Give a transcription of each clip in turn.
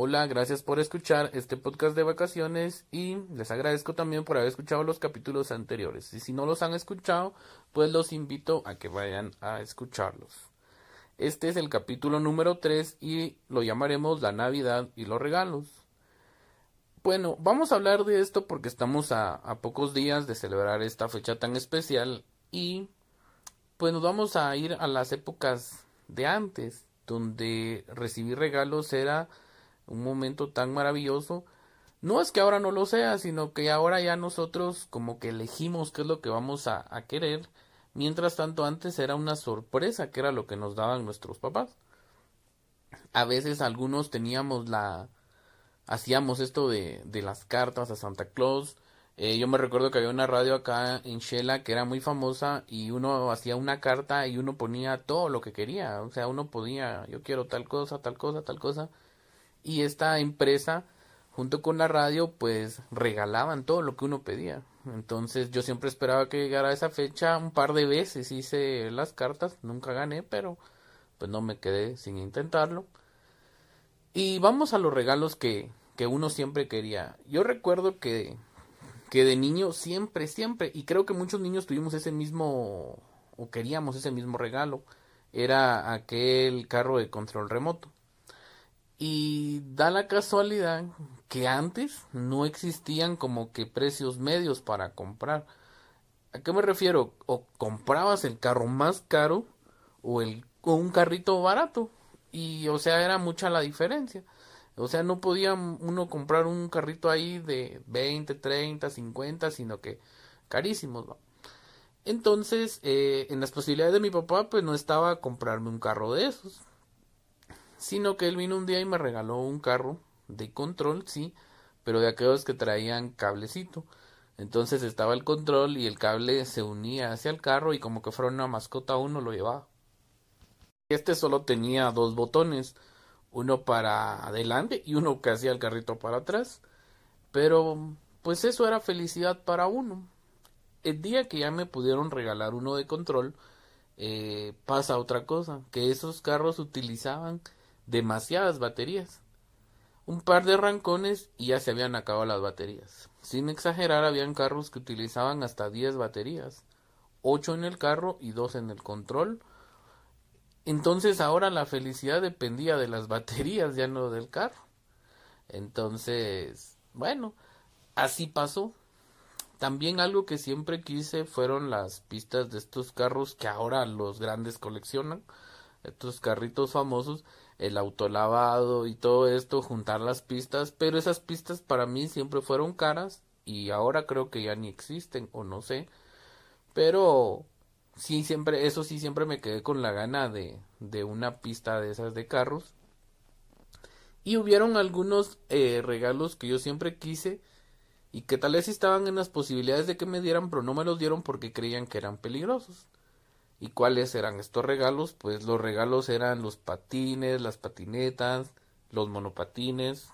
Hola, gracias por escuchar este podcast de vacaciones y les agradezco también por haber escuchado los capítulos anteriores. Y si no los han escuchado, pues los invito a que vayan a escucharlos. Este es el capítulo número 3 y lo llamaremos La Navidad y los regalos. Bueno, vamos a hablar de esto porque estamos a, a pocos días de celebrar esta fecha tan especial y pues nos vamos a ir a las épocas de antes, donde recibir regalos era un momento tan maravilloso. No es que ahora no lo sea, sino que ahora ya nosotros como que elegimos qué es lo que vamos a, querer. Mientras tanto antes era una sorpresa que era lo que nos daban nuestros papás. A veces algunos teníamos la... hacíamos esto de, de las cartas a Santa Claus. Eh, yo me recuerdo que había una radio acá en Shela que era muy famosa y uno hacía una carta y uno ponía todo lo que quería. O sea, uno podía, yo quiero tal cosa, tal cosa, tal cosa y esta empresa junto con la radio pues regalaban todo lo que uno pedía. Entonces yo siempre esperaba que llegara esa fecha un par de veces, hice las cartas, nunca gané, pero pues no me quedé sin intentarlo. Y vamos a los regalos que, que uno siempre quería. Yo recuerdo que, que de niño siempre, siempre, y creo que muchos niños tuvimos ese mismo, o queríamos ese mismo regalo, era aquel carro de control remoto. Y da la casualidad que antes no existían como que precios medios para comprar. ¿A qué me refiero? O comprabas el carro más caro o, el, o un carrito barato. Y o sea, era mucha la diferencia. O sea, no podía uno comprar un carrito ahí de 20, 30, 50, sino que carísimos. Entonces, eh, en las posibilidades de mi papá, pues no estaba comprarme un carro de esos sino que él vino un día y me regaló un carro de control, sí, pero de aquellos que traían cablecito. Entonces estaba el control y el cable se unía hacia el carro y como que fuera una mascota uno lo llevaba. Este solo tenía dos botones, uno para adelante y uno que hacía el carrito para atrás. Pero pues eso era felicidad para uno. El día que ya me pudieron regalar uno de control, eh, pasa otra cosa, que esos carros utilizaban demasiadas baterías. Un par de rancones y ya se habían acabado las baterías. Sin exagerar, habían carros que utilizaban hasta 10 baterías, 8 en el carro y 2 en el control. Entonces ahora la felicidad dependía de las baterías, ya no del carro. Entonces, bueno, así pasó. También algo que siempre quise fueron las pistas de estos carros que ahora los grandes coleccionan, estos carritos famosos el autolavado y todo esto, juntar las pistas, pero esas pistas para mí siempre fueron caras y ahora creo que ya ni existen o no sé, pero sí siempre, eso sí siempre me quedé con la gana de, de una pista de esas de carros y hubieron algunos eh, regalos que yo siempre quise y que tal vez estaban en las posibilidades de que me dieran, pero no me los dieron porque creían que eran peligrosos. ¿Y cuáles eran estos regalos? Pues los regalos eran los patines, las patinetas, los monopatines.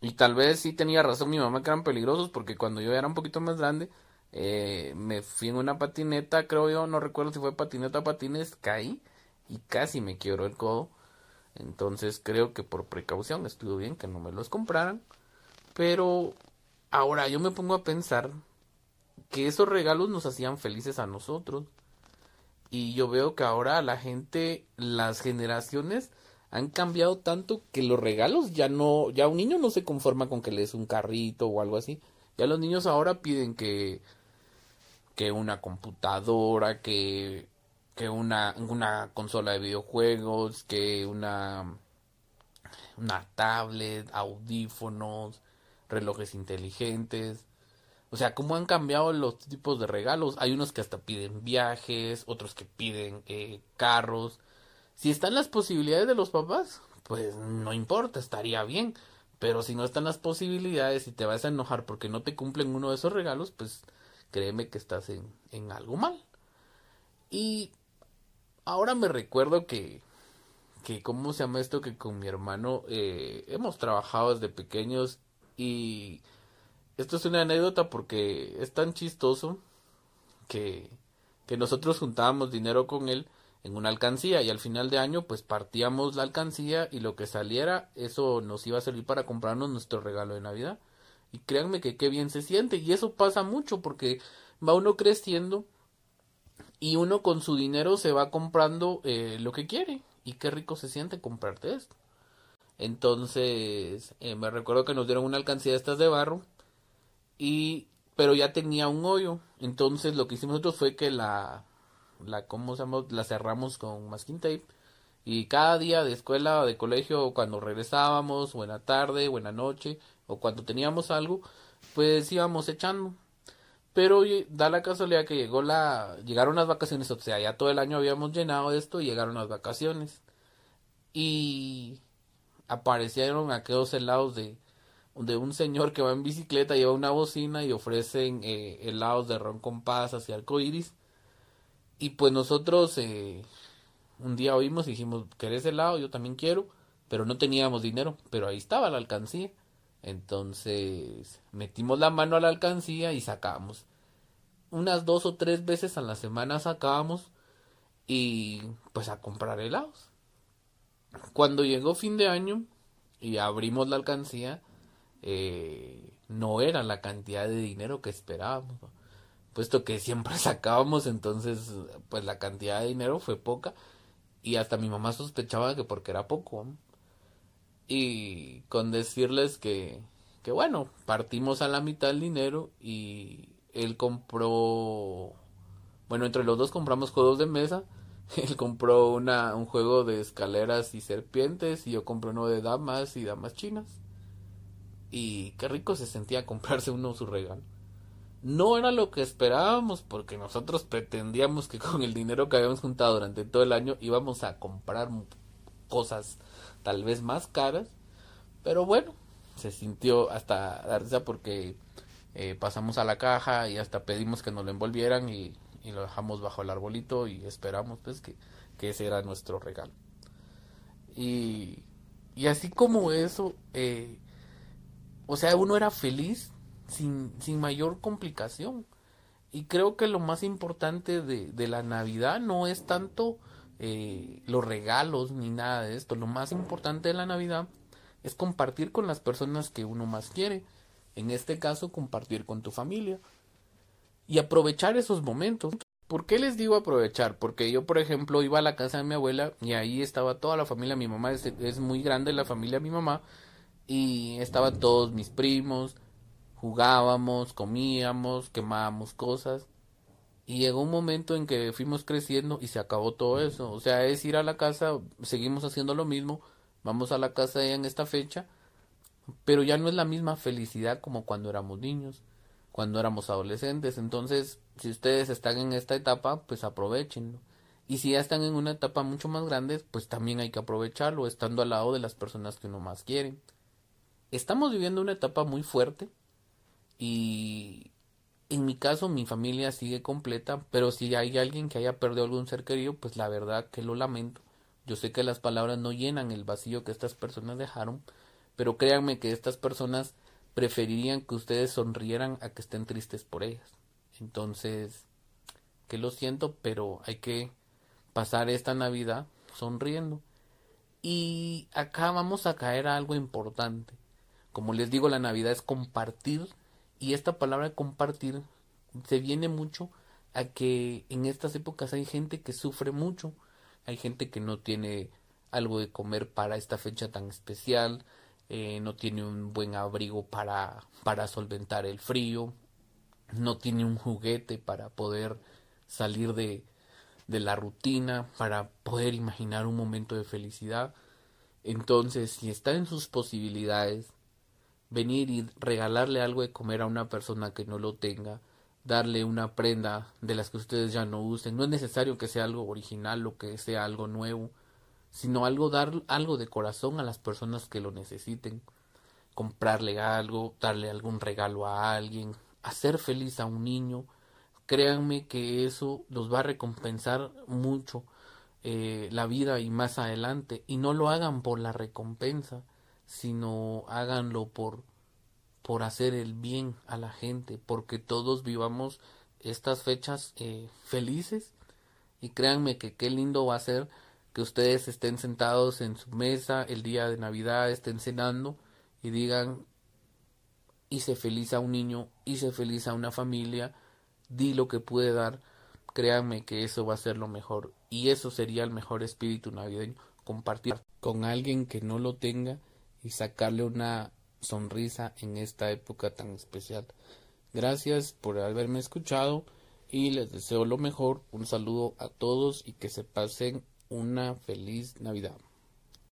Y tal vez sí tenía razón mi mamá que eran peligrosos porque cuando yo era un poquito más grande eh, me fui en una patineta, creo yo, no recuerdo si fue patineta o patines, caí y casi me quebró el codo. Entonces creo que por precaución estuvo bien que no me los compraran. Pero ahora yo me pongo a pensar que esos regalos nos hacían felices a nosotros y yo veo que ahora la gente, las generaciones han cambiado tanto que los regalos ya no, ya un niño no se conforma con que le des un carrito o algo así. Ya los niños ahora piden que, que una computadora, que, que una, una consola de videojuegos, que una, una tablet, audífonos, relojes inteligentes. O sea, cómo han cambiado los tipos de regalos. Hay unos que hasta piden viajes, otros que piden eh, carros. Si están las posibilidades de los papás, pues no importa, estaría bien. Pero si no están las posibilidades y te vas a enojar porque no te cumplen uno de esos regalos, pues créeme que estás en, en algo mal. Y ahora me recuerdo que, que, ¿cómo se llama esto? Que con mi hermano eh, hemos trabajado desde pequeños y esto es una anécdota porque es tan chistoso que, que nosotros juntábamos dinero con él en una alcancía y al final de año pues partíamos la alcancía y lo que saliera eso nos iba a servir para comprarnos nuestro regalo de Navidad. Y créanme que qué bien se siente y eso pasa mucho porque va uno creciendo y uno con su dinero se va comprando eh, lo que quiere y qué rico se siente comprarte esto. Entonces eh, me recuerdo que nos dieron una alcancía de estas de barro y pero ya tenía un hoyo entonces lo que hicimos nosotros fue que la la, ¿cómo se La cerramos con masking tape. Y cada día de escuela o de colegio, cuando regresábamos, o en la tarde, o en la noche, o cuando teníamos algo, pues íbamos echando. Pero da la casualidad que llegó la, llegaron las vacaciones, o sea, ya todo el año habíamos llenado esto y llegaron las vacaciones. Y aparecieron aquellos helados de, de un señor que va en bicicleta, lleva una bocina y ofrecen eh, helados de ron con pasas y arcoiris y pues nosotros eh, un día oímos y dijimos, ¿querés helado? Yo también quiero, pero no teníamos dinero, pero ahí estaba la alcancía. Entonces metimos la mano a la alcancía y sacamos. Unas dos o tres veces a la semana sacábamos y pues a comprar helados. Cuando llegó fin de año y abrimos la alcancía, eh, no era la cantidad de dinero que esperábamos puesto que siempre sacábamos, entonces pues la cantidad de dinero fue poca y hasta mi mamá sospechaba que porque era poco. Y con decirles que, que bueno, partimos a la mitad del dinero y él compró, bueno, entre los dos compramos juegos de mesa. Él compró una, un juego de escaleras y serpientes y yo compré uno de damas y damas chinas. Y qué rico se sentía comprarse uno su regalo. No era lo que esperábamos porque nosotros pretendíamos que con el dinero que habíamos juntado durante todo el año íbamos a comprar cosas tal vez más caras. Pero bueno, se sintió hasta la risa porque eh, pasamos a la caja y hasta pedimos que nos lo envolvieran y, lo dejamos bajo el arbolito y esperamos pues que, ese era nuestro regalo. Y, y así como eso, eh, o sea, uno era feliz sin, sin mayor complicación. Y creo que lo más importante de, de la Navidad no es tanto eh, los regalos ni nada de esto. Lo más importante de la Navidad es compartir con las personas que uno más quiere. En este caso, compartir con tu familia. Y aprovechar esos momentos. ¿Por qué les digo aprovechar? Porque yo, por ejemplo, iba a la casa de mi abuela y ahí estaba toda la familia. Mi mamá es, es muy grande, la familia de mi mamá. Y estaban todos mis primos, jugábamos, comíamos, quemábamos cosas. Y llegó un momento en que fuimos creciendo y se acabó todo eso. O sea, es ir a la casa, seguimos haciendo lo mismo, vamos a la casa en esta fecha, pero ya no es la misma felicidad como cuando éramos niños, cuando éramos adolescentes. Entonces, si ustedes están en esta etapa, pues aprovechenlo. Y si ya están en una etapa mucho más grande, pues también hay que aprovecharlo, estando al lado de las personas que uno más quieren. Estamos viviendo una etapa muy fuerte, y en mi caso mi familia sigue completa, pero si hay alguien que haya perdido algún ser querido, pues la verdad que lo lamento. Yo sé que las palabras no llenan el vacío que estas personas dejaron, pero créanme que estas personas preferirían que ustedes sonrieran a que estén tristes por ellas. Entonces, que lo siento, pero hay que pasar esta Navidad sonriendo. Y acá vamos a caer a algo importante. Como les digo, la Navidad es compartir y esta palabra compartir se viene mucho a que en estas épocas hay gente que sufre mucho, hay gente que no tiene algo de comer para esta fecha tan especial, eh, no tiene un buen abrigo para, para solventar el frío, no tiene un juguete para poder salir de, de la rutina, para poder imaginar un momento de felicidad. Entonces, si está en sus posibilidades, venir y regalarle algo de comer a una persona que no lo tenga, darle una prenda de las que ustedes ya no usen. No es necesario que sea algo original o que sea algo nuevo, sino algo dar algo de corazón a las personas que lo necesiten. Comprarle algo, darle algún regalo a alguien, hacer feliz a un niño. Créanme que eso los va a recompensar mucho eh, la vida y más adelante. Y no lo hagan por la recompensa sino háganlo por por hacer el bien a la gente, porque todos vivamos estas fechas eh, felices Y créanme que qué lindo va a ser que ustedes estén sentados en su mesa el día de Navidad, estén cenando y digan, hice feliz a un niño, hice feliz a una familia, di lo que pude dar. Créanme que eso va a ser lo mejor y eso sería el mejor espíritu navideño, compartir con alguien que no lo tenga y sacarle una sonrisa en esta época tan especial. Gracias por haberme escuchado y les deseo lo mejor. Un saludo a todos y que se pasen una feliz Navidad.